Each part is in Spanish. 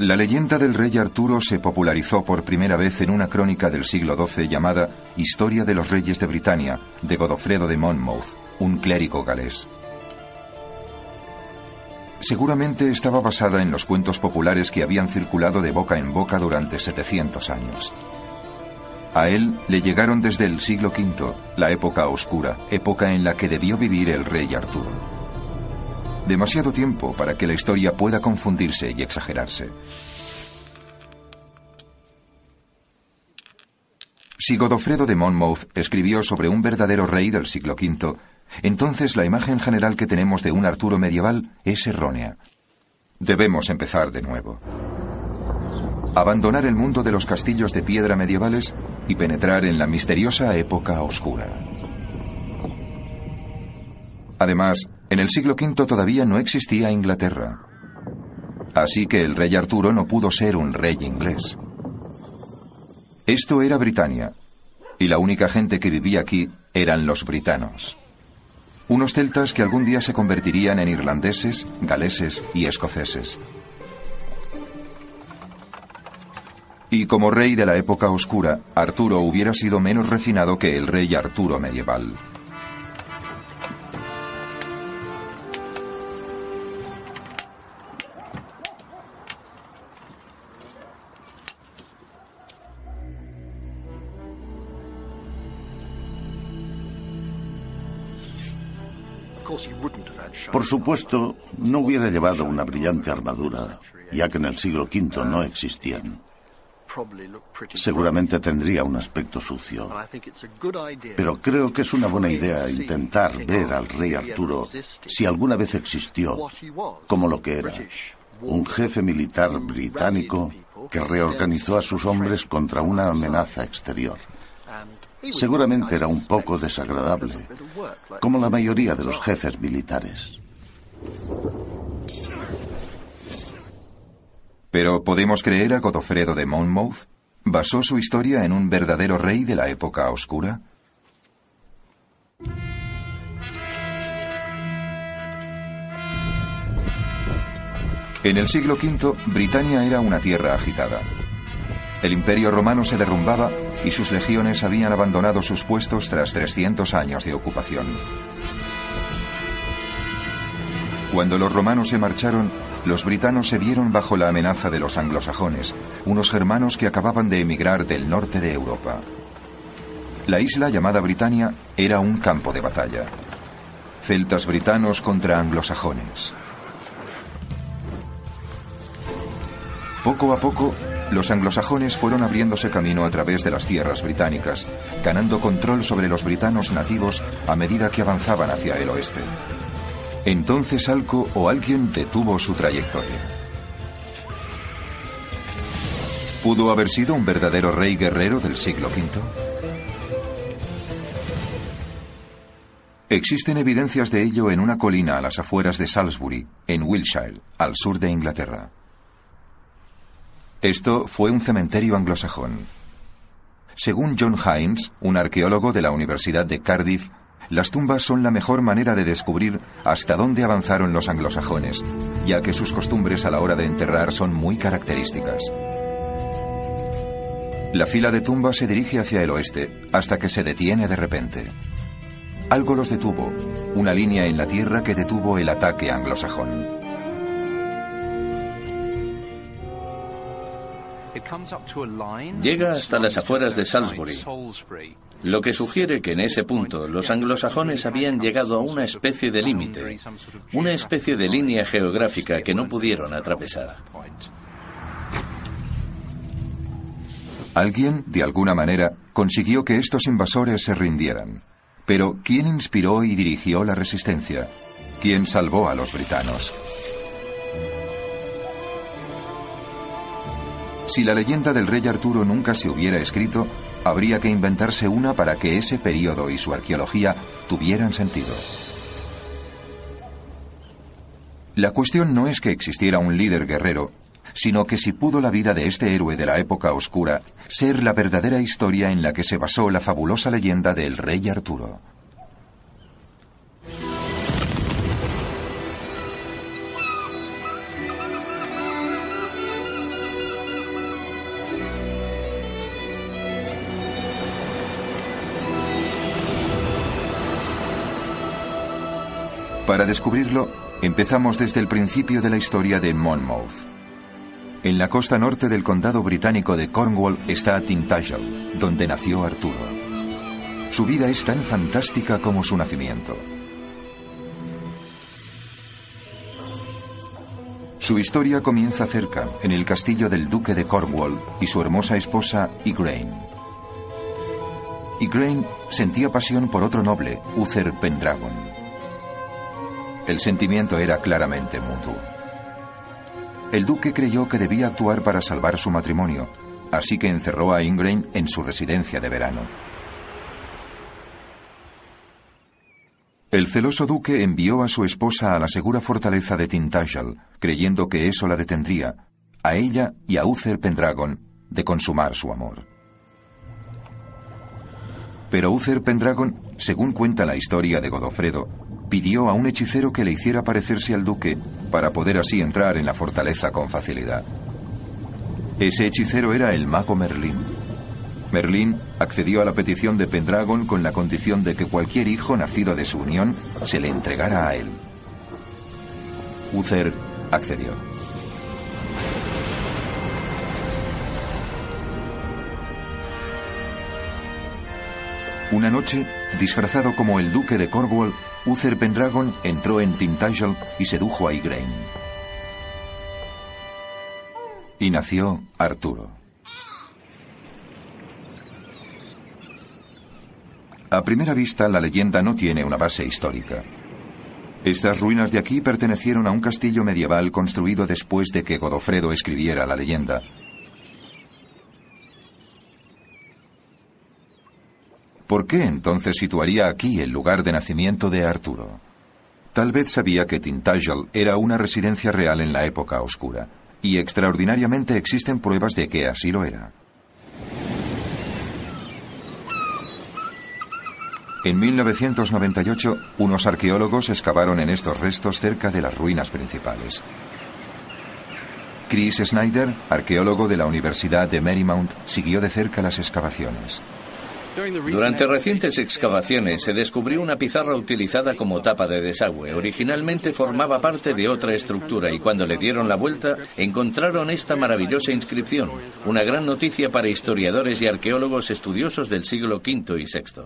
La leyenda del rey Arturo se popularizó por primera vez en una crónica del siglo XII llamada Historia de los Reyes de Britania, de Godofredo de Monmouth, un clérigo galés. Seguramente estaba basada en los cuentos populares que habían circulado de boca en boca durante 700 años. A él le llegaron desde el siglo V, la época oscura, época en la que debió vivir el rey Arturo. Demasiado tiempo para que la historia pueda confundirse y exagerarse. Si Godofredo de Monmouth escribió sobre un verdadero rey del siglo V, entonces la imagen general que tenemos de un Arturo medieval es errónea. Debemos empezar de nuevo. Abandonar el mundo de los castillos de piedra medievales y penetrar en la misteriosa época oscura. Además, en el siglo V todavía no existía Inglaterra. Así que el rey Arturo no pudo ser un rey inglés. Esto era Britania, y la única gente que vivía aquí eran los britanos. Unos celtas que algún día se convertirían en irlandeses, galeses y escoceses. Y como rey de la época oscura, Arturo hubiera sido menos refinado que el rey Arturo medieval. Por supuesto, no hubiera llevado una brillante armadura, ya que en el siglo V no existían. Seguramente tendría un aspecto sucio. Pero creo que es una buena idea intentar ver al rey Arturo, si alguna vez existió, como lo que era. Un jefe militar británico que reorganizó a sus hombres contra una amenaza exterior. Seguramente era un poco desagradable, como la mayoría de los jefes militares. Pero ¿podemos creer a Godofredo de Monmouth? ¿Basó su historia en un verdadero rey de la época oscura? En el siglo V, Britania era una tierra agitada. El imperio romano se derrumbaba y sus legiones habían abandonado sus puestos tras 300 años de ocupación. Cuando los romanos se marcharon, los britanos se vieron bajo la amenaza de los anglosajones, unos germanos que acababan de emigrar del norte de Europa. La isla llamada Britania era un campo de batalla. Celtas britanos contra anglosajones. Poco a poco, los anglosajones fueron abriéndose camino a través de las tierras británicas, ganando control sobre los britanos nativos a medida que avanzaban hacia el oeste. Entonces algo o alguien detuvo su trayectoria. ¿Pudo haber sido un verdadero rey guerrero del siglo V? Existen evidencias de ello en una colina a las afueras de Salisbury, en Wiltshire, al sur de Inglaterra. Esto fue un cementerio anglosajón. Según John Hines, un arqueólogo de la Universidad de Cardiff, las tumbas son la mejor manera de descubrir hasta dónde avanzaron los anglosajones, ya que sus costumbres a la hora de enterrar son muy características. La fila de tumbas se dirige hacia el oeste, hasta que se detiene de repente. Algo los detuvo, una línea en la tierra que detuvo el ataque anglosajón. Llega hasta las afueras de Salisbury, lo que sugiere que en ese punto los anglosajones habían llegado a una especie de límite, una especie de línea geográfica que no pudieron atravesar. Alguien, de alguna manera, consiguió que estos invasores se rindieran. Pero, ¿quién inspiró y dirigió la resistencia? ¿Quién salvó a los britanos? Si la leyenda del rey Arturo nunca se hubiera escrito, habría que inventarse una para que ese periodo y su arqueología tuvieran sentido. La cuestión no es que existiera un líder guerrero, sino que si pudo la vida de este héroe de la época oscura ser la verdadera historia en la que se basó la fabulosa leyenda del rey Arturo. Para descubrirlo, empezamos desde el principio de la historia de Monmouth. En la costa norte del condado británico de Cornwall está Tintagel, donde nació Arturo. Su vida es tan fantástica como su nacimiento. Su historia comienza cerca, en el castillo del duque de Cornwall y su hermosa esposa, Igraine. Igraine sentía pasión por otro noble, Uther Pendragon. El sentimiento era claramente mutuo. El duque creyó que debía actuar para salvar su matrimonio, así que encerró a Ingrain en su residencia de verano. El celoso duque envió a su esposa a la segura fortaleza de Tintagel, creyendo que eso la detendría, a ella y a Uther Pendragon, de consumar su amor. Pero Uther Pendragon, según cuenta la historia de Godofredo, pidió a un hechicero que le hiciera parecerse al duque para poder así entrar en la fortaleza con facilidad. Ese hechicero era el mago Merlín. Merlín accedió a la petición de Pendragon con la condición de que cualquier hijo nacido de su unión se le entregara a él. Uther accedió. Una noche, disfrazado como el duque de Cornwall, Uther Pendragon entró en Tintagel y sedujo a Igraine. Y nació Arturo. A primera vista, la leyenda no tiene una base histórica. Estas ruinas de aquí pertenecieron a un castillo medieval construido después de que Godofredo escribiera la leyenda, ¿Por qué entonces situaría aquí el lugar de nacimiento de Arturo? Tal vez sabía que Tintagel era una residencia real en la época oscura, y extraordinariamente existen pruebas de que así lo era. En 1998, unos arqueólogos excavaron en estos restos cerca de las ruinas principales. Chris Snyder, arqueólogo de la Universidad de Marymount, siguió de cerca las excavaciones. Durante recientes excavaciones se descubrió una pizarra utilizada como tapa de desagüe. Originalmente formaba parte de otra estructura y cuando le dieron la vuelta encontraron esta maravillosa inscripción, una gran noticia para historiadores y arqueólogos estudiosos del siglo V y VI.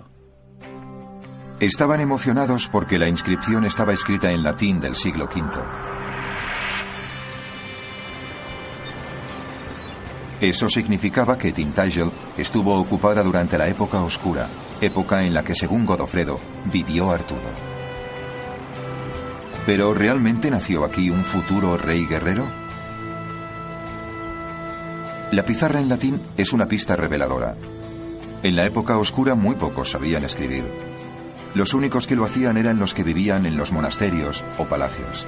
Estaban emocionados porque la inscripción estaba escrita en latín del siglo V. Eso significaba que Tintagel estuvo ocupada durante la época oscura, época en la que, según Godofredo, vivió Arturo. ¿Pero realmente nació aquí un futuro rey guerrero? La pizarra en latín es una pista reveladora. En la época oscura muy pocos sabían escribir. Los únicos que lo hacían eran los que vivían en los monasterios o palacios.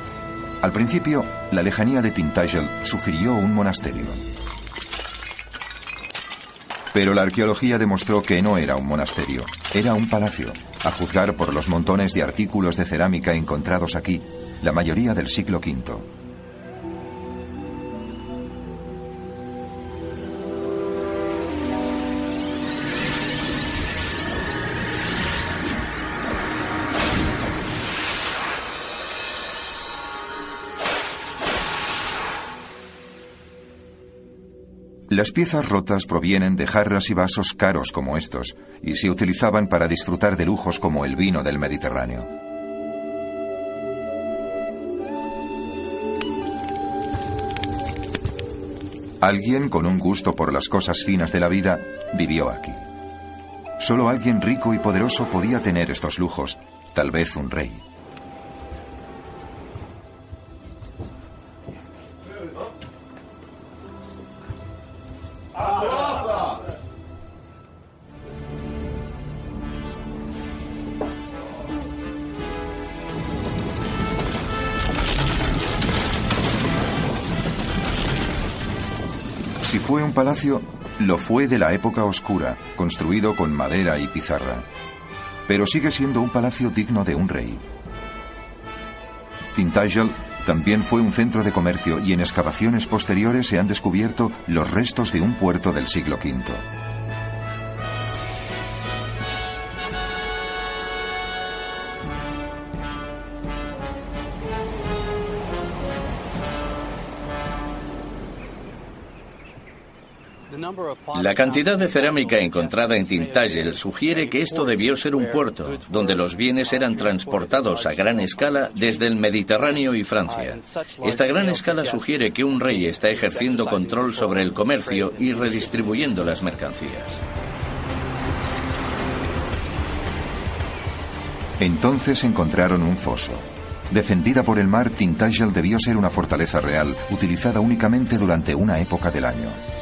Al principio, la lejanía de Tintagel sugirió un monasterio. Pero la arqueología demostró que no era un monasterio, era un palacio, a juzgar por los montones de artículos de cerámica encontrados aquí, la mayoría del siglo V. Las piezas rotas provienen de jarras y vasos caros como estos, y se utilizaban para disfrutar de lujos como el vino del Mediterráneo. Alguien con un gusto por las cosas finas de la vida vivió aquí. Solo alguien rico y poderoso podía tener estos lujos, tal vez un rey. Palacio, lo fue de la época oscura, construido con madera y pizarra. Pero sigue siendo un palacio digno de un rey. Tintagel también fue un centro de comercio y en excavaciones posteriores se han descubierto los restos de un puerto del siglo V. La cantidad de cerámica encontrada en Tintagel sugiere que esto debió ser un puerto, donde los bienes eran transportados a gran escala desde el Mediterráneo y Francia. Esta gran escala sugiere que un rey está ejerciendo control sobre el comercio y redistribuyendo las mercancías. Entonces encontraron un foso. Defendida por el mar, Tintagel debió ser una fortaleza real, utilizada únicamente durante una época del año.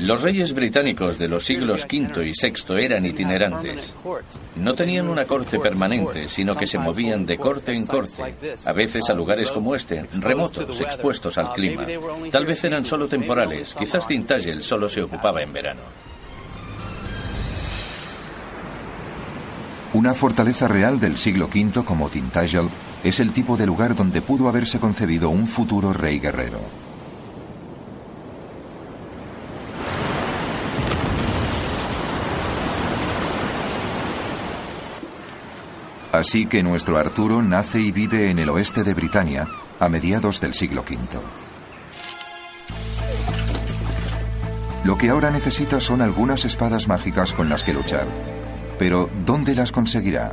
Los reyes británicos de los siglos V y VI eran itinerantes. No tenían una corte permanente, sino que se movían de corte en corte, a veces a lugares como este, remotos, expuestos al clima. Tal vez eran solo temporales, quizás Tintagel solo se ocupaba en verano. Una fortaleza real del siglo V como Tintagel es el tipo de lugar donde pudo haberse concebido un futuro rey guerrero. Así que nuestro Arturo nace y vive en el oeste de Britania a mediados del siglo V. Lo que ahora necesita son algunas espadas mágicas con las que luchar. Pero ¿dónde las conseguirá?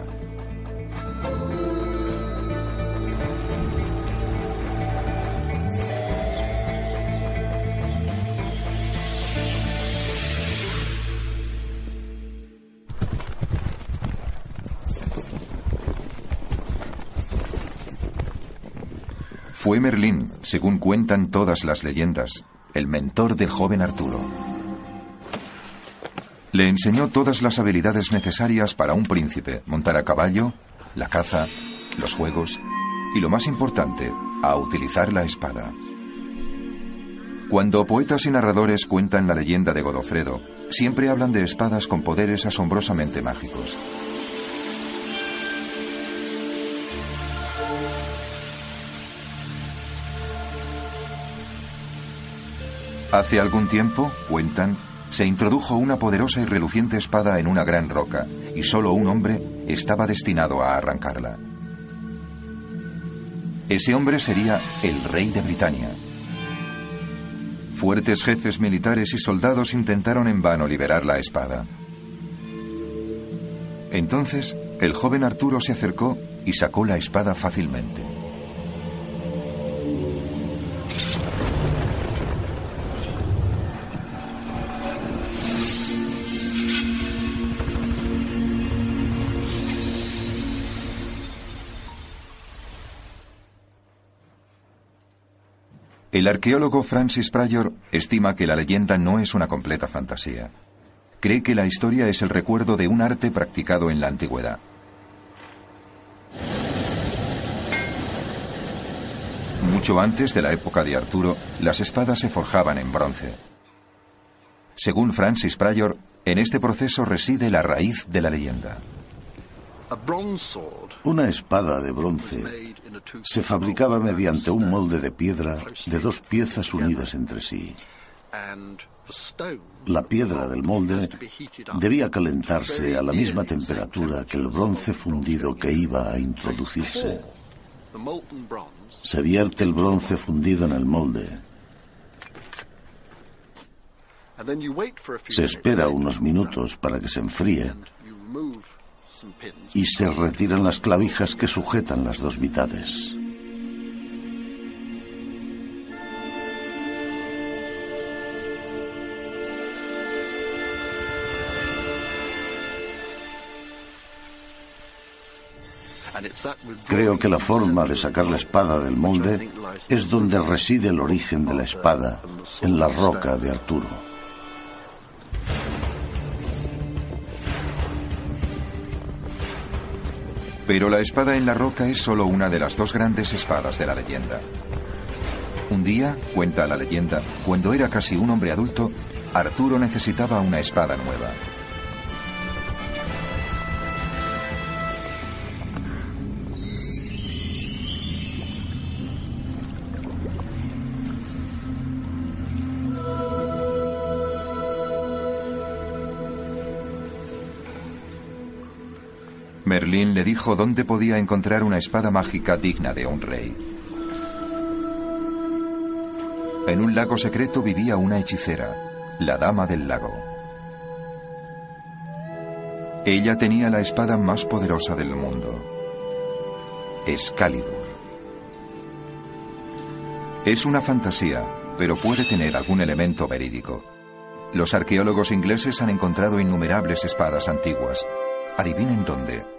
Fue Merlín, según cuentan todas las leyendas, el mentor del joven Arturo. Le enseñó todas las habilidades necesarias para un príncipe, montar a caballo, la caza, los juegos y, lo más importante, a utilizar la espada. Cuando poetas y narradores cuentan la leyenda de Godofredo, siempre hablan de espadas con poderes asombrosamente mágicos. Hace algún tiempo, cuentan, se introdujo una poderosa y reluciente espada en una gran roca, y solo un hombre estaba destinado a arrancarla. Ese hombre sería el rey de Britania. Fuertes jefes militares y soldados intentaron en vano liberar la espada. Entonces, el joven Arturo se acercó y sacó la espada fácilmente. El arqueólogo Francis Pryor estima que la leyenda no es una completa fantasía. Cree que la historia es el recuerdo de un arte practicado en la antigüedad. Mucho antes de la época de Arturo, las espadas se forjaban en bronce. Según Francis Pryor, en este proceso reside la raíz de la leyenda. Una espada de bronce se fabricaba mediante un molde de piedra de dos piezas unidas entre sí. La piedra del molde debía calentarse a la misma temperatura que el bronce fundido que iba a introducirse. Se vierte el bronce fundido en el molde. Se espera unos minutos para que se enfríe y se retiran las clavijas que sujetan las dos mitades. Creo que la forma de sacar la espada del molde es donde reside el origen de la espada, en la roca de Arturo. Pero la espada en la roca es solo una de las dos grandes espadas de la leyenda. Un día, cuenta la leyenda, cuando era casi un hombre adulto, Arturo necesitaba una espada nueva. Merlín le dijo dónde podía encontrar una espada mágica digna de un rey. En un lago secreto vivía una hechicera, la Dama del Lago. Ella tenía la espada más poderosa del mundo, Excalibur. Es una fantasía, pero puede tener algún elemento verídico. Los arqueólogos ingleses han encontrado innumerables espadas antiguas. Adivinen dónde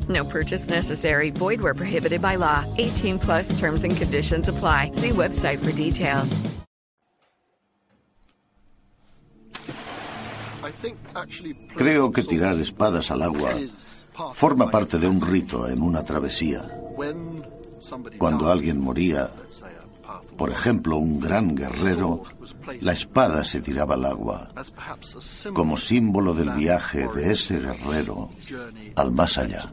No purchase necessary. Void where prohibited by law. 18 plus terms and conditions apply. See website for details. Creo que tirar espadas al agua forma parte de un rito en una travesía. Cuando alguien moría, por ejemplo, un gran guerrero, la espada se tiraba al agua, como símbolo del viaje de ese guerrero al más allá.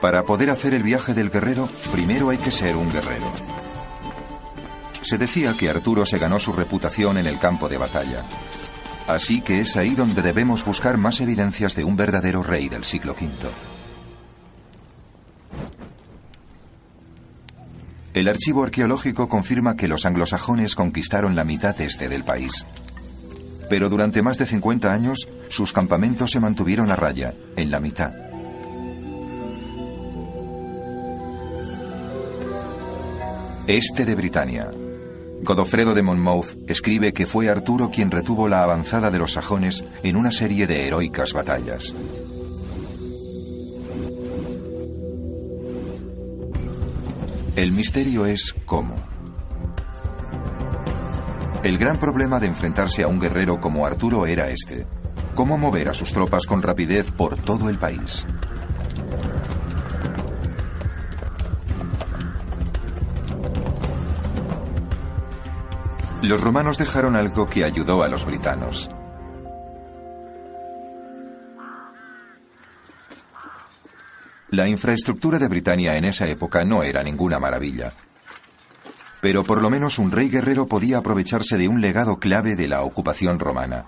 Para poder hacer el viaje del guerrero, primero hay que ser un guerrero. Se decía que Arturo se ganó su reputación en el campo de batalla. Así que es ahí donde debemos buscar más evidencias de un verdadero rey del siglo V. El archivo arqueológico confirma que los anglosajones conquistaron la mitad este del país. pero durante más de 50 años sus campamentos se mantuvieron a raya, en la mitad. Este de Britania. Godofredo de Monmouth escribe que fue Arturo quien retuvo la avanzada de los sajones en una serie de heroicas batallas. El misterio es cómo. El gran problema de enfrentarse a un guerrero como Arturo era este. Cómo mover a sus tropas con rapidez por todo el país. Los romanos dejaron algo que ayudó a los britanos. La infraestructura de Britania en esa época no era ninguna maravilla. Pero por lo menos un rey guerrero podía aprovecharse de un legado clave de la ocupación romana.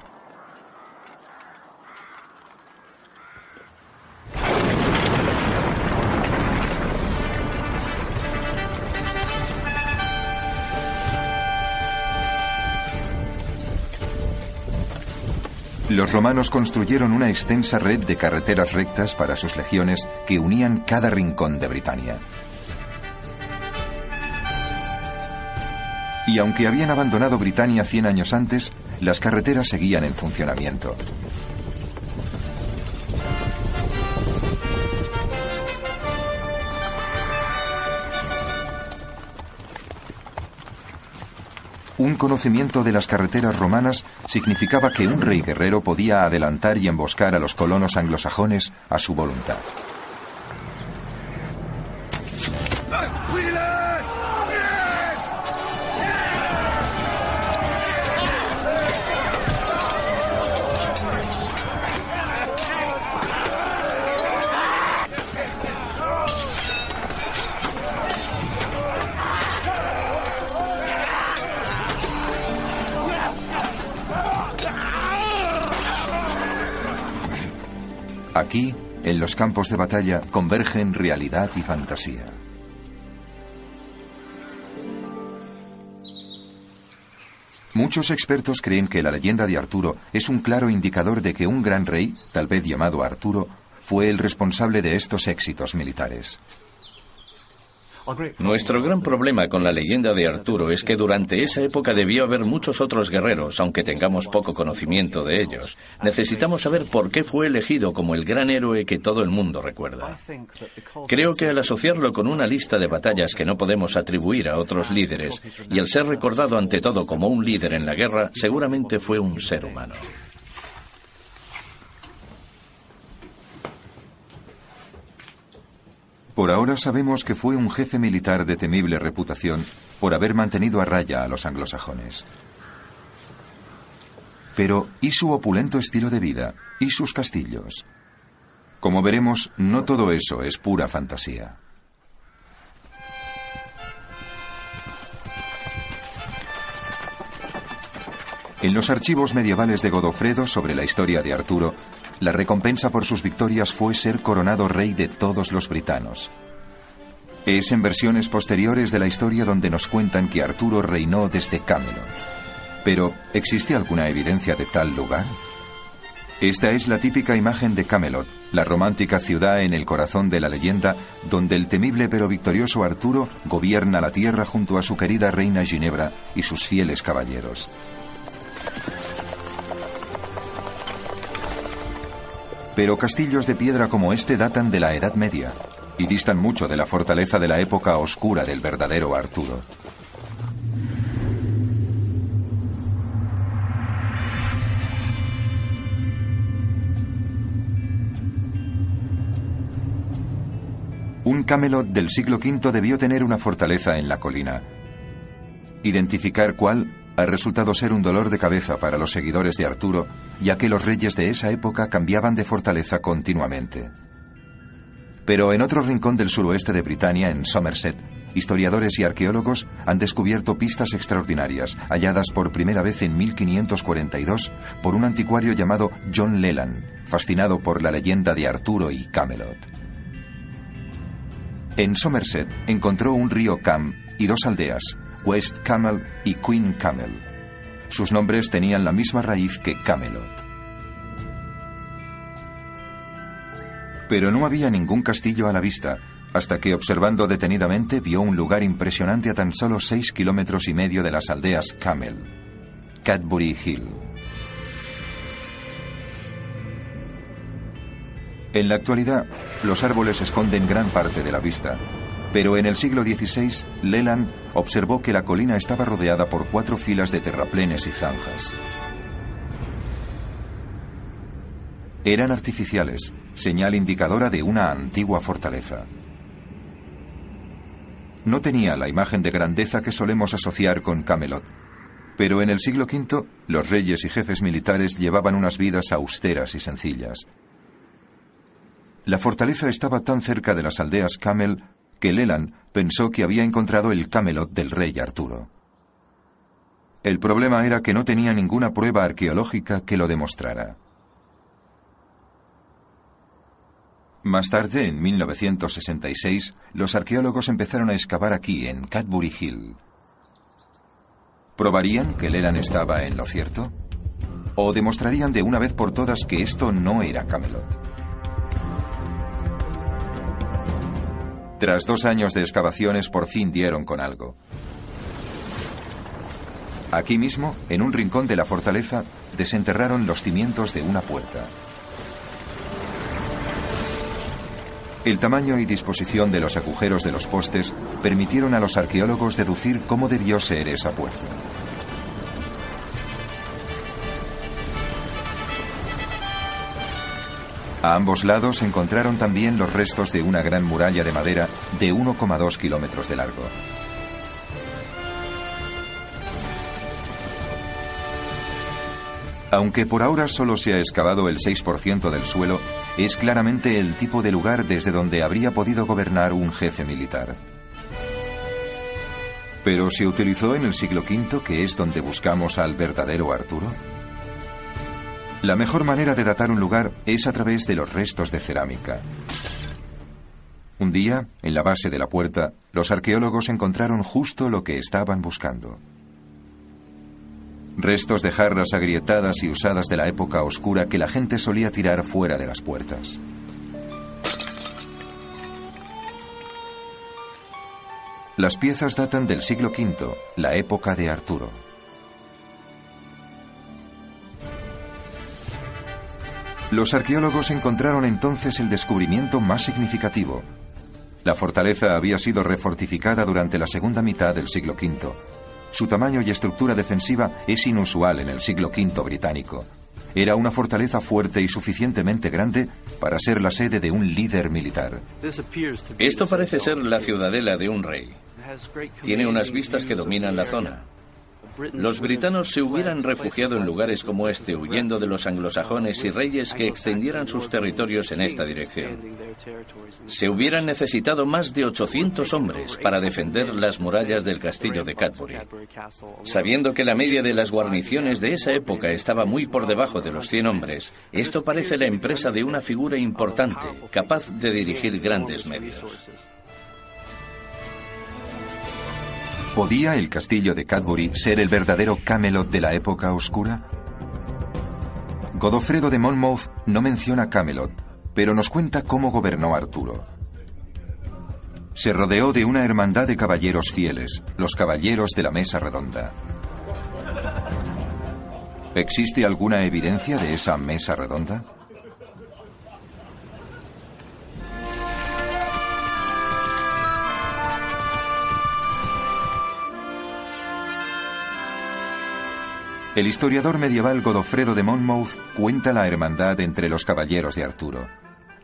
Los romanos construyeron una extensa red de carreteras rectas para sus legiones que unían cada rincón de Britania. Y aunque habían abandonado Britania 100 años antes, las carreteras seguían en funcionamiento. Un conocimiento de las carreteras romanas significaba que un rey guerrero podía adelantar y emboscar a los colonos anglosajones a su voluntad. Aquí, en los campos de batalla, convergen realidad y fantasía. Muchos expertos creen que la leyenda de Arturo es un claro indicador de que un gran rey, tal vez llamado Arturo, fue el responsable de estos éxitos militares. Nuestro gran problema con la leyenda de Arturo es que durante esa época debió haber muchos otros guerreros, aunque tengamos poco conocimiento de ellos. Necesitamos saber por qué fue elegido como el gran héroe que todo el mundo recuerda. Creo que al asociarlo con una lista de batallas que no podemos atribuir a otros líderes y al ser recordado ante todo como un líder en la guerra, seguramente fue un ser humano. Por ahora sabemos que fue un jefe militar de temible reputación por haber mantenido a raya a los anglosajones. Pero, ¿y su opulento estilo de vida? ¿Y sus castillos? Como veremos, no todo eso es pura fantasía. En los archivos medievales de Godofredo sobre la historia de Arturo la recompensa por sus victorias fue ser coronado rey de todos los britanos. Es en versiones posteriores de la historia donde nos cuentan que Arturo reinó desde Camelot. Pero, ¿existe alguna evidencia de tal lugar? Esta es la típica imagen de Camelot, la romántica ciudad en el corazón de la leyenda, donde el temible pero victorioso Arturo gobierna la tierra junto a su querida reina Ginebra y sus fieles caballeros. Pero castillos de piedra como este datan de la Edad Media y distan mucho de la fortaleza de la época oscura del verdadero Arturo. Un Camelot del siglo V debió tener una fortaleza en la colina. Identificar cuál ha resultado ser un dolor de cabeza para los seguidores de Arturo, ya que los reyes de esa época cambiaban de fortaleza continuamente. Pero en otro rincón del suroeste de Britania, en Somerset, historiadores y arqueólogos han descubierto pistas extraordinarias, halladas por primera vez en 1542 por un anticuario llamado John Leland, fascinado por la leyenda de Arturo y Camelot. En Somerset encontró un río Cam y dos aldeas, West Camel y Queen Camel. Sus nombres tenían la misma raíz que Camelot. Pero no había ningún castillo a la vista, hasta que observando detenidamente vio un lugar impresionante a tan solo seis kilómetros y medio de las aldeas Camel, Cadbury Hill. En la actualidad, los árboles esconden gran parte de la vista, pero en el siglo XVI, Leland observó que la colina estaba rodeada por cuatro filas de terraplenes y zanjas. Eran artificiales, señal indicadora de una antigua fortaleza. No tenía la imagen de grandeza que solemos asociar con Camelot, pero en el siglo V los reyes y jefes militares llevaban unas vidas austeras y sencillas. La fortaleza estaba tan cerca de las aldeas Camel que Leland pensó que había encontrado el Camelot del rey Arturo. El problema era que no tenía ninguna prueba arqueológica que lo demostrara. Más tarde, en 1966, los arqueólogos empezaron a excavar aquí, en Cadbury Hill. ¿Probarían que Leland estaba en lo cierto? ¿O demostrarían de una vez por todas que esto no era Camelot? Tras dos años de excavaciones, por fin dieron con algo. Aquí mismo, en un rincón de la fortaleza, desenterraron los cimientos de una puerta. El tamaño y disposición de los agujeros de los postes permitieron a los arqueólogos deducir cómo debió ser esa puerta. A ambos lados encontraron también los restos de una gran muralla de madera de 1,2 kilómetros de largo. Aunque por ahora solo se ha excavado el 6% del suelo, es claramente el tipo de lugar desde donde habría podido gobernar un jefe militar. ¿Pero se utilizó en el siglo V, que es donde buscamos al verdadero Arturo? La mejor manera de datar un lugar es a través de los restos de cerámica. Un día, en la base de la puerta, los arqueólogos encontraron justo lo que estaban buscando. Restos de jarras agrietadas y usadas de la época oscura que la gente solía tirar fuera de las puertas. Las piezas datan del siglo V, la época de Arturo. Los arqueólogos encontraron entonces el descubrimiento más significativo. La fortaleza había sido refortificada durante la segunda mitad del siglo V su tamaño y estructura defensiva es inusual en el siglo V británico. Era una fortaleza fuerte y suficientemente grande para ser la sede de un líder militar. Esto parece ser la ciudadela de un rey. Tiene unas vistas que dominan la zona. Los britanos se hubieran refugiado en lugares como este, huyendo de los anglosajones y reyes que extendieran sus territorios en esta dirección. Se hubieran necesitado más de 800 hombres para defender las murallas del castillo de Cadbury. Sabiendo que la media de las guarniciones de esa época estaba muy por debajo de los 100 hombres, esto parece la empresa de una figura importante, capaz de dirigir grandes medios. ¿Podía el castillo de Cadbury ser el verdadero Camelot de la época oscura? Godofredo de Monmouth no menciona Camelot, pero nos cuenta cómo gobernó Arturo. Se rodeó de una hermandad de caballeros fieles, los caballeros de la Mesa Redonda. ¿Existe alguna evidencia de esa Mesa Redonda? El historiador medieval Godofredo de Monmouth cuenta la hermandad entre los caballeros de Arturo.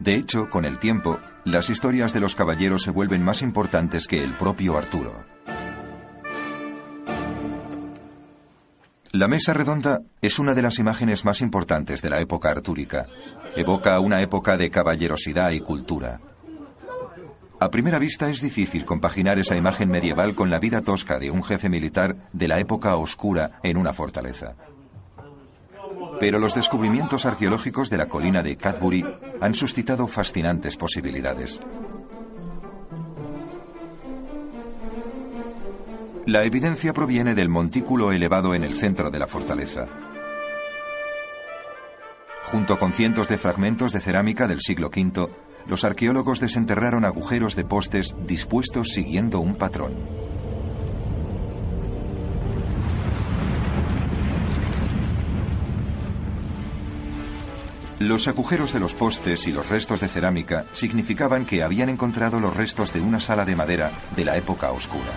De hecho, con el tiempo, las historias de los caballeros se vuelven más importantes que el propio Arturo. La mesa redonda es una de las imágenes más importantes de la época artúrica. Evoca una época de caballerosidad y cultura. A primera vista es difícil compaginar esa imagen medieval con la vida tosca de un jefe militar de la época oscura en una fortaleza. Pero los descubrimientos arqueológicos de la colina de Cadbury han suscitado fascinantes posibilidades. La evidencia proviene del montículo elevado en el centro de la fortaleza. Junto con cientos de fragmentos de cerámica del siglo V, los arqueólogos desenterraron agujeros de postes dispuestos siguiendo un patrón. Los agujeros de los postes y los restos de cerámica significaban que habían encontrado los restos de una sala de madera de la época oscura.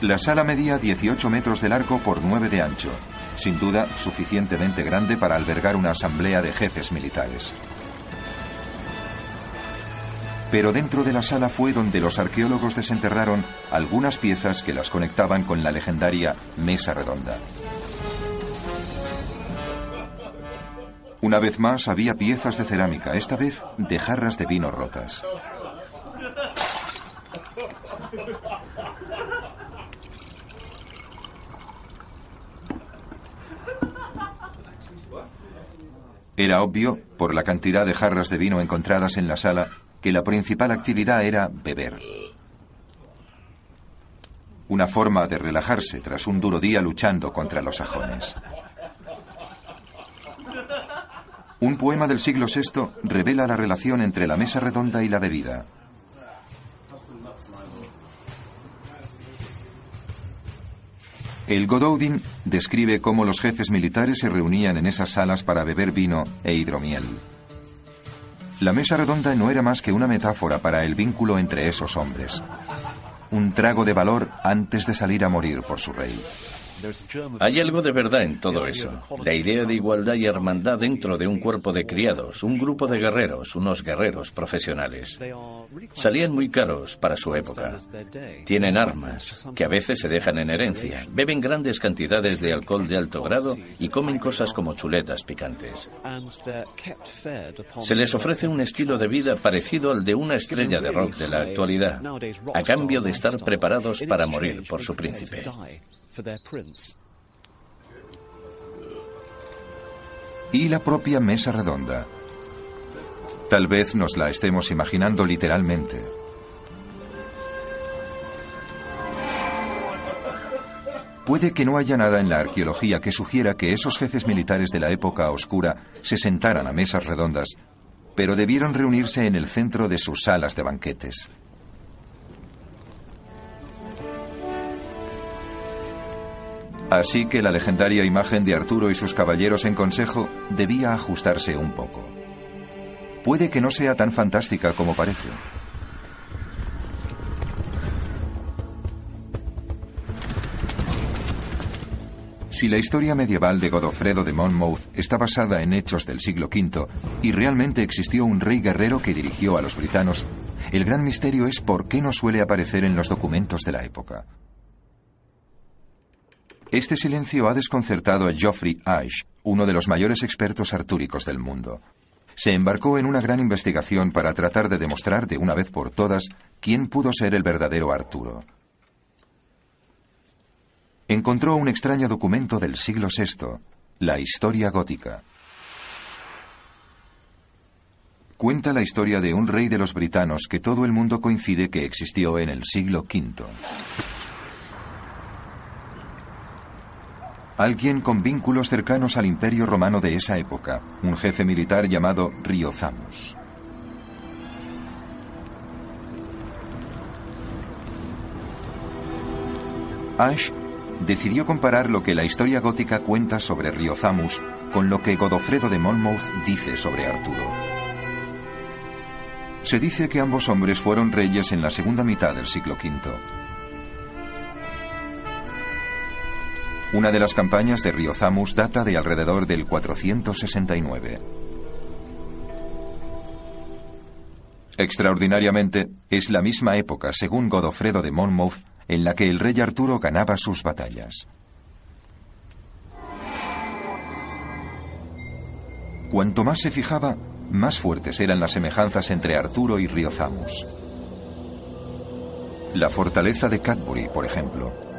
La sala medía 18 metros de largo por 9 de ancho, sin duda suficientemente grande para albergar una asamblea de jefes militares. Pero dentro de la sala fue donde los arqueólogos desenterraron algunas piezas que las conectaban con la legendaria mesa redonda. Una vez más había piezas de cerámica, esta vez de jarras de vino rotas. Era obvio, por la cantidad de jarras de vino encontradas en la sala, que la principal actividad era beber. Una forma de relajarse tras un duro día luchando contra los sajones. Un poema del siglo VI revela la relación entre la mesa redonda y la bebida. El Gododin describe cómo los jefes militares se reunían en esas salas para beber vino e hidromiel. La mesa redonda no era más que una metáfora para el vínculo entre esos hombres. Un trago de valor antes de salir a morir por su rey. Hay algo de verdad en todo eso. La idea de igualdad y hermandad dentro de un cuerpo de criados, un grupo de guerreros, unos guerreros profesionales. Salían muy caros para su época. Tienen armas, que a veces se dejan en herencia. Beben grandes cantidades de alcohol de alto grado y comen cosas como chuletas picantes. Se les ofrece un estilo de vida parecido al de una estrella de rock de la actualidad, a cambio de estar preparados para morir por su príncipe. Y la propia mesa redonda. Tal vez nos la estemos imaginando literalmente. Puede que no haya nada en la arqueología que sugiera que esos jefes militares de la época oscura se sentaran a mesas redondas, pero debieron reunirse en el centro de sus salas de banquetes. Así que la legendaria imagen de Arturo y sus caballeros en consejo debía ajustarse un poco. Puede que no sea tan fantástica como parece. Si la historia medieval de Godofredo de Monmouth está basada en hechos del siglo V y realmente existió un rey guerrero que dirigió a los britanos, el gran misterio es por qué no suele aparecer en los documentos de la época. Este silencio ha desconcertado a Geoffrey Ashe, uno de los mayores expertos artúricos del mundo. Se embarcó en una gran investigación para tratar de demostrar de una vez por todas quién pudo ser el verdadero Arturo. Encontró un extraño documento del siglo VI, la Historia Gótica. Cuenta la historia de un rey de los britanos que todo el mundo coincide que existió en el siglo V. Alguien con vínculos cercanos al imperio romano de esa época, un jefe militar llamado Riozamus. Ash decidió comparar lo que la historia gótica cuenta sobre Riozamus con lo que Godofredo de Monmouth dice sobre Arturo. Se dice que ambos hombres fueron reyes en la segunda mitad del siglo V. Una de las campañas de Riozamus data de alrededor del 469. Extraordinariamente, es la misma época, según Godofredo de Monmouth, en la que el rey Arturo ganaba sus batallas. Cuanto más se fijaba, más fuertes eran las semejanzas entre Arturo y Riozamus. La fortaleza de Cadbury, por ejemplo,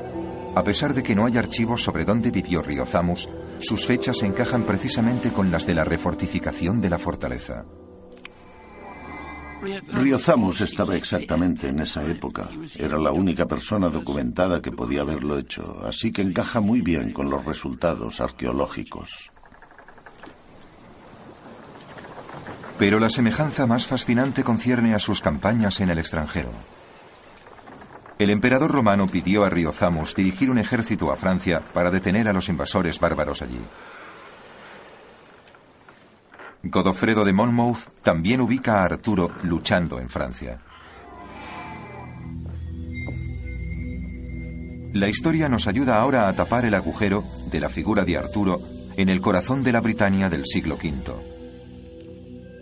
a pesar de que no hay archivos sobre dónde vivió Riozamus, sus fechas encajan precisamente con las de la refortificación de la fortaleza. Riozamus estaba exactamente en esa época. Era la única persona documentada que podía haberlo hecho, así que encaja muy bien con los resultados arqueológicos. Pero la semejanza más fascinante concierne a sus campañas en el extranjero. El emperador romano pidió a Riozamus dirigir un ejército a Francia para detener a los invasores bárbaros allí. Godofredo de Monmouth también ubica a Arturo luchando en Francia. La historia nos ayuda ahora a tapar el agujero de la figura de Arturo en el corazón de la Britania del siglo V.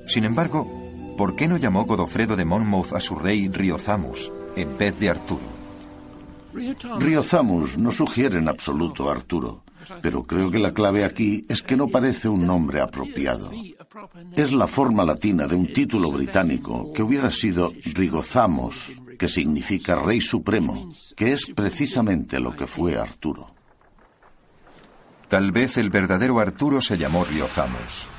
Sin embargo, ¿por qué no llamó Godofredo de Monmouth a su rey Riozamus en vez de Arturo? Riozamus no sugiere en absoluto Arturo, pero creo que la clave aquí es que no parece un nombre apropiado. Es la forma latina de un título británico que hubiera sido Rigozamos, que significa Rey Supremo, que es precisamente lo que fue Arturo. Tal vez el verdadero Arturo se llamó Riozamos.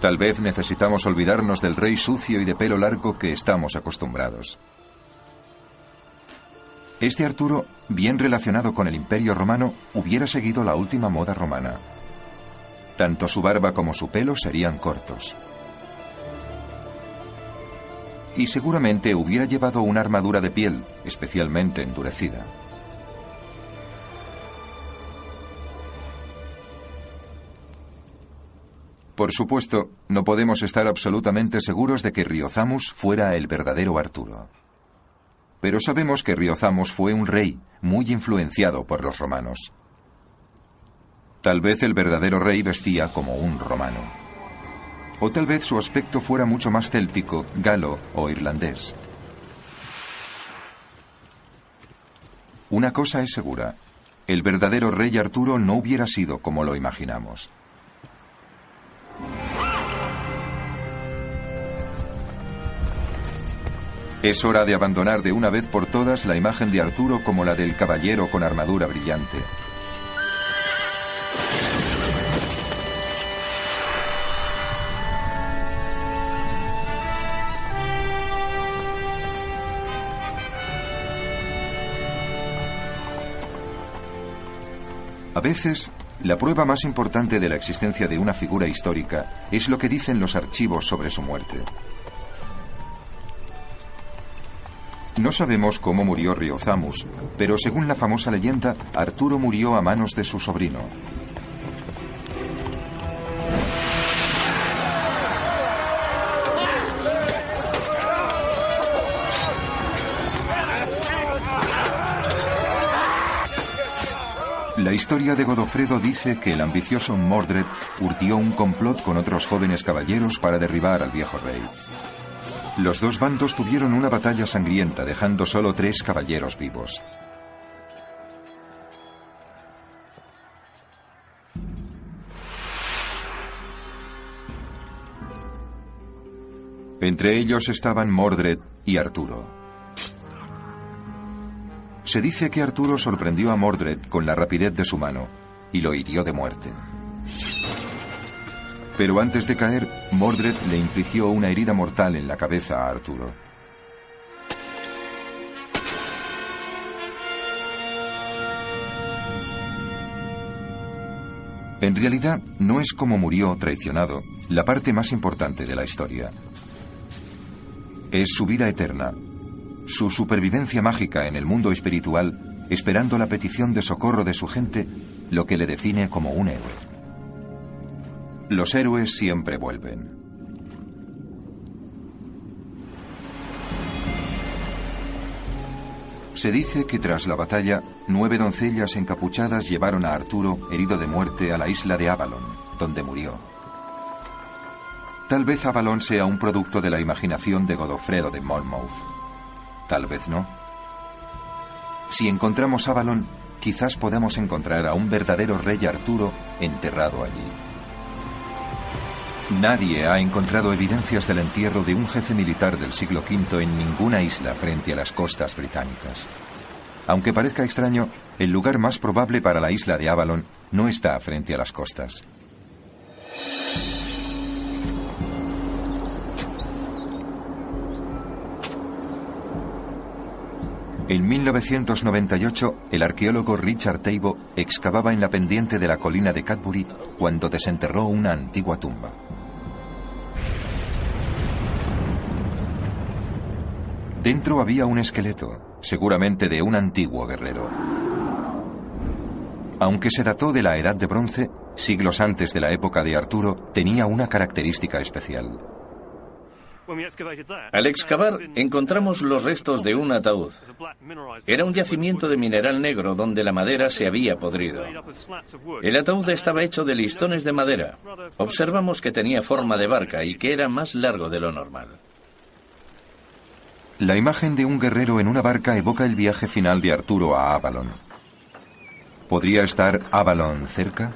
Tal vez necesitamos olvidarnos del rey sucio y de pelo largo que estamos acostumbrados. Este Arturo, bien relacionado con el Imperio Romano, hubiera seguido la última moda romana. Tanto su barba como su pelo serían cortos. Y seguramente hubiera llevado una armadura de piel, especialmente endurecida. Por supuesto, no podemos estar absolutamente seguros de que Riozamus fuera el verdadero Arturo. Pero sabemos que Riozamos fue un rey muy influenciado por los romanos. Tal vez el verdadero rey vestía como un romano. O tal vez su aspecto fuera mucho más céltico, galo o irlandés. Una cosa es segura, el verdadero rey Arturo no hubiera sido como lo imaginamos. Es hora de abandonar de una vez por todas la imagen de Arturo como la del caballero con armadura brillante. A veces, la prueba más importante de la existencia de una figura histórica es lo que dicen los archivos sobre su muerte. No sabemos cómo murió Riozamus, pero según la famosa leyenda, Arturo murió a manos de su sobrino. Historia de Godofredo dice que el ambicioso Mordred urtió un complot con otros jóvenes caballeros para derribar al viejo rey. Los dos bandos tuvieron una batalla sangrienta, dejando solo tres caballeros vivos. Entre ellos estaban Mordred y Arturo. Se dice que Arturo sorprendió a Mordred con la rapidez de su mano y lo hirió de muerte. Pero antes de caer, Mordred le infligió una herida mortal en la cabeza a Arturo. En realidad, no es como murió traicionado la parte más importante de la historia. Es su vida eterna, su supervivencia mágica en el mundo espiritual, esperando la petición de socorro de su gente, lo que le define como un héroe. Los héroes siempre vuelven. Se dice que tras la batalla, nueve doncellas encapuchadas llevaron a Arturo, herido de muerte, a la isla de Avalon, donde murió. Tal vez Avalon sea un producto de la imaginación de Godofredo de Monmouth. Tal vez no. Si encontramos Avalon, quizás podamos encontrar a un verdadero rey Arturo enterrado allí. Nadie ha encontrado evidencias del entierro de un jefe militar del siglo V en ninguna isla frente a las costas británicas. Aunque parezca extraño, el lugar más probable para la isla de Avalon no está frente a las costas. En 1998, el arqueólogo Richard Teibo excavaba en la pendiente de la colina de Cadbury cuando desenterró una antigua tumba. Dentro había un esqueleto, seguramente de un antiguo guerrero. Aunque se dató de la Edad de Bronce, siglos antes de la época de Arturo, tenía una característica especial. Al excavar encontramos los restos de un ataúd. Era un yacimiento de mineral negro donde la madera se había podrido. El ataúd estaba hecho de listones de madera. Observamos que tenía forma de barca y que era más largo de lo normal. La imagen de un guerrero en una barca evoca el viaje final de Arturo a Avalon. ¿Podría estar Avalon cerca?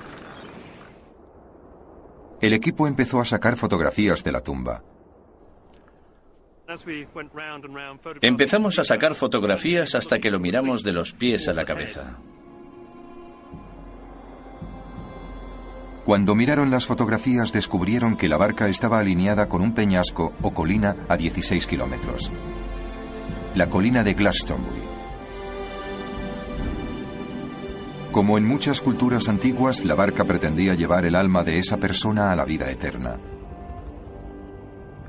El equipo empezó a sacar fotografías de la tumba. Empezamos a sacar fotografías hasta que lo miramos de los pies a la cabeza. Cuando miraron las fotografías descubrieron que la barca estaba alineada con un peñasco o colina a 16 kilómetros. La colina de Glastonbury. Como en muchas culturas antiguas, la barca pretendía llevar el alma de esa persona a la vida eterna.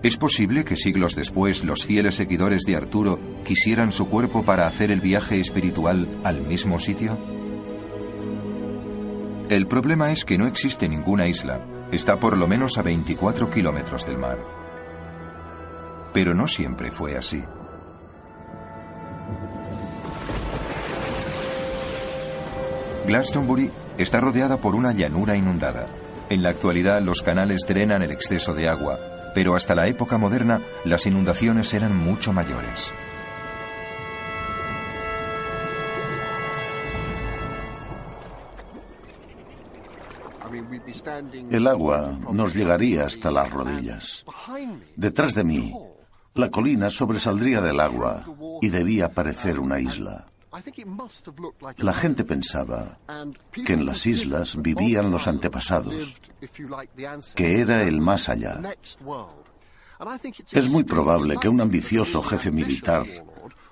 ¿Es posible que siglos después los fieles seguidores de Arturo quisieran su cuerpo para hacer el viaje espiritual al mismo sitio? El problema es que no existe ninguna isla. Está por lo menos a 24 kilómetros del mar. Pero no siempre fue así. Glastonbury está rodeada por una llanura inundada. En la actualidad los canales drenan el exceso de agua, pero hasta la época moderna las inundaciones eran mucho mayores. El agua nos llegaría hasta las rodillas. Detrás de mí, la colina sobresaldría del agua y debía parecer una isla. La gente pensaba que en las islas vivían los antepasados, que era el más allá. Es muy probable que un ambicioso jefe militar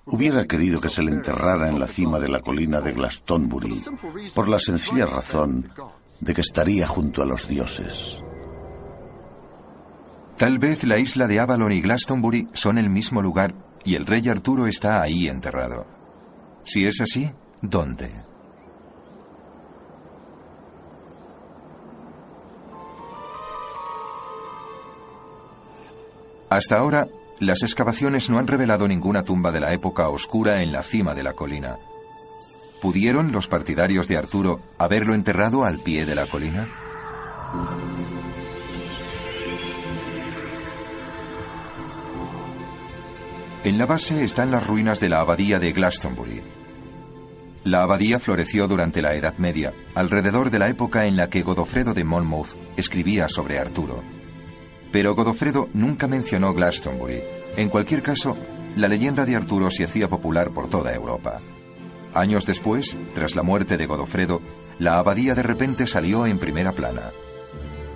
hubiera querido que se le enterrara en la cima de la colina de Glastonbury, por la sencilla razón de que estaría junto a los dioses. Tal vez la isla de Avalon y Glastonbury son el mismo lugar y el rey Arturo está ahí enterrado. Si es así, ¿dónde? Hasta ahora, las excavaciones no han revelado ninguna tumba de la época oscura en la cima de la colina. ¿Pudieron los partidarios de Arturo haberlo enterrado al pie de la colina? En la base están las ruinas de la abadía de Glastonbury. La abadía floreció durante la Edad Media, alrededor de la época en la que Godofredo de Monmouth escribía sobre Arturo. Pero Godofredo nunca mencionó Glastonbury. En cualquier caso, la leyenda de Arturo se hacía popular por toda Europa. Años después, tras la muerte de Godofredo, la abadía de repente salió en primera plana.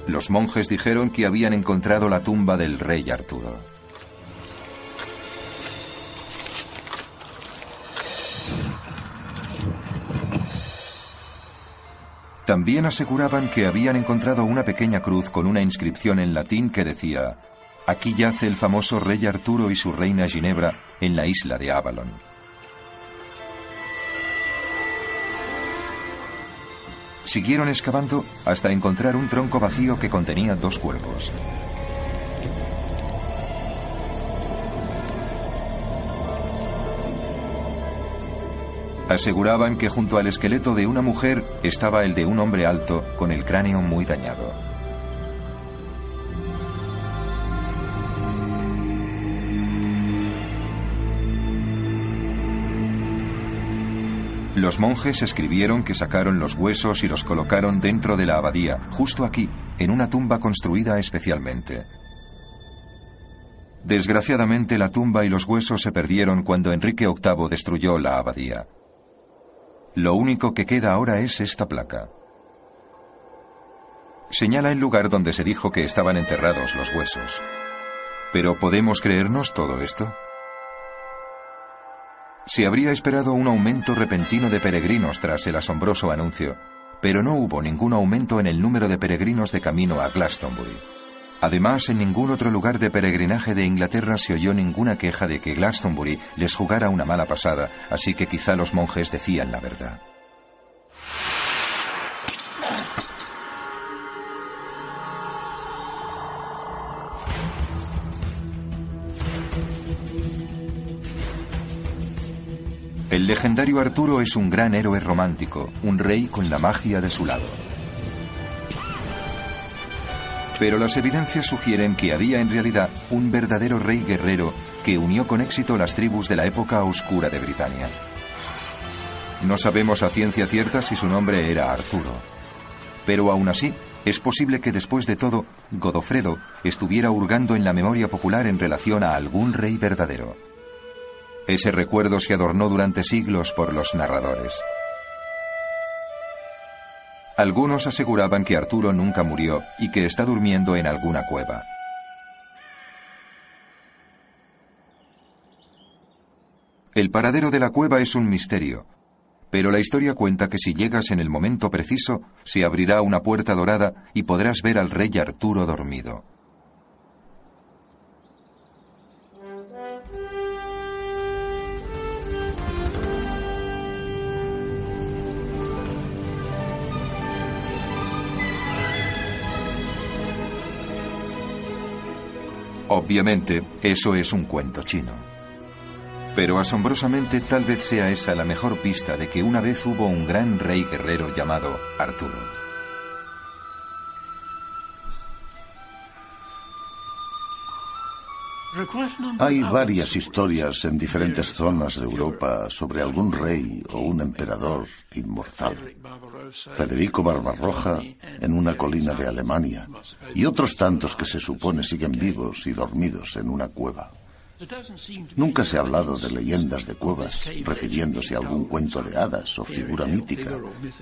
Los monjes dijeron que habían encontrado la tumba del rey Arturo. También aseguraban que habían encontrado una pequeña cruz con una inscripción en latín que decía, Aquí yace el famoso rey Arturo y su reina Ginebra en la isla de Avalon. Siguieron excavando hasta encontrar un tronco vacío que contenía dos cuerpos. Aseguraban que junto al esqueleto de una mujer estaba el de un hombre alto con el cráneo muy dañado. Los monjes escribieron que sacaron los huesos y los colocaron dentro de la abadía, justo aquí, en una tumba construida especialmente. Desgraciadamente la tumba y los huesos se perdieron cuando Enrique VIII destruyó la abadía. Lo único que queda ahora es esta placa. Señala el lugar donde se dijo que estaban enterrados los huesos. ¿Pero podemos creernos todo esto? Se habría esperado un aumento repentino de peregrinos tras el asombroso anuncio, pero no hubo ningún aumento en el número de peregrinos de camino a Glastonbury. Además, en ningún otro lugar de peregrinaje de Inglaterra se oyó ninguna queja de que Glastonbury les jugara una mala pasada, así que quizá los monjes decían la verdad. El legendario Arturo es un gran héroe romántico, un rey con la magia de su lado. Pero las evidencias sugieren que había en realidad un verdadero rey guerrero que unió con éxito las tribus de la época oscura de Britania. No sabemos a ciencia cierta si su nombre era Arturo. Pero aún así, es posible que después de todo, Godofredo estuviera hurgando en la memoria popular en relación a algún rey verdadero. Ese recuerdo se adornó durante siglos por los narradores. Algunos aseguraban que Arturo nunca murió y que está durmiendo en alguna cueva. El paradero de la cueva es un misterio, pero la historia cuenta que si llegas en el momento preciso, se abrirá una puerta dorada y podrás ver al rey Arturo dormido. Obviamente, eso es un cuento chino. Pero asombrosamente tal vez sea esa la mejor pista de que una vez hubo un gran rey guerrero llamado Arturo. Hay varias historias en diferentes zonas de Europa sobre algún rey o un emperador inmortal. Federico Barbarroja en una colina de Alemania y otros tantos que se supone siguen vivos y dormidos en una cueva. Nunca se ha hablado de leyendas de cuevas refiriéndose a algún cuento de hadas o figura mítica.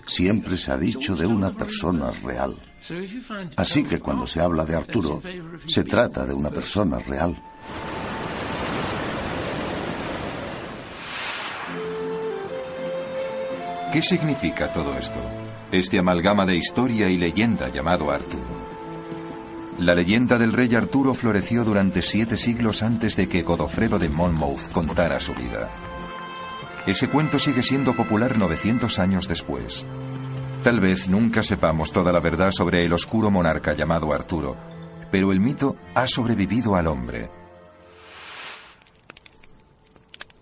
Siempre se ha dicho de una persona real. Así que cuando se habla de Arturo, se trata de una persona real. ¿Qué significa todo esto? Este amalgama de historia y leyenda llamado Arturo. La leyenda del rey Arturo floreció durante siete siglos antes de que Godofredo de Monmouth contara su vida. Ese cuento sigue siendo popular 900 años después. Tal vez nunca sepamos toda la verdad sobre el oscuro monarca llamado Arturo, pero el mito ha sobrevivido al hombre.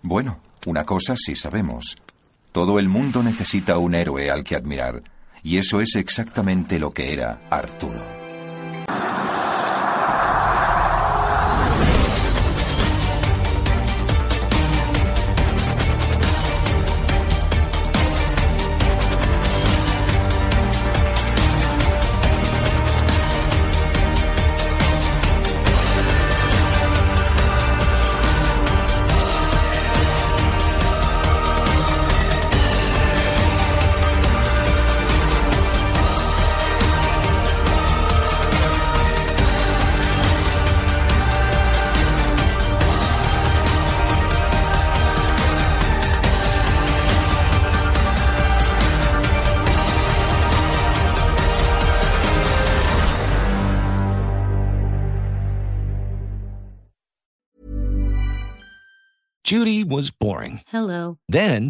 Bueno, una cosa sí sabemos. Todo el mundo necesita un héroe al que admirar, y eso es exactamente lo que era Arturo.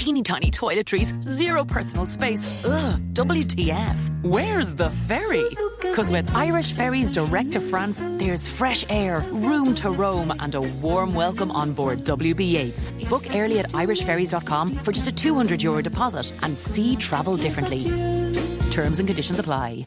Teeny tiny toiletries, zero personal space. Ugh, WTF. Where's the ferry? Because with Irish Ferries direct to France, there's fresh air, room to roam, and a warm welcome on board WB Yates. Book early at irishferries.com for just a 200 euro deposit and see travel differently. Terms and conditions apply.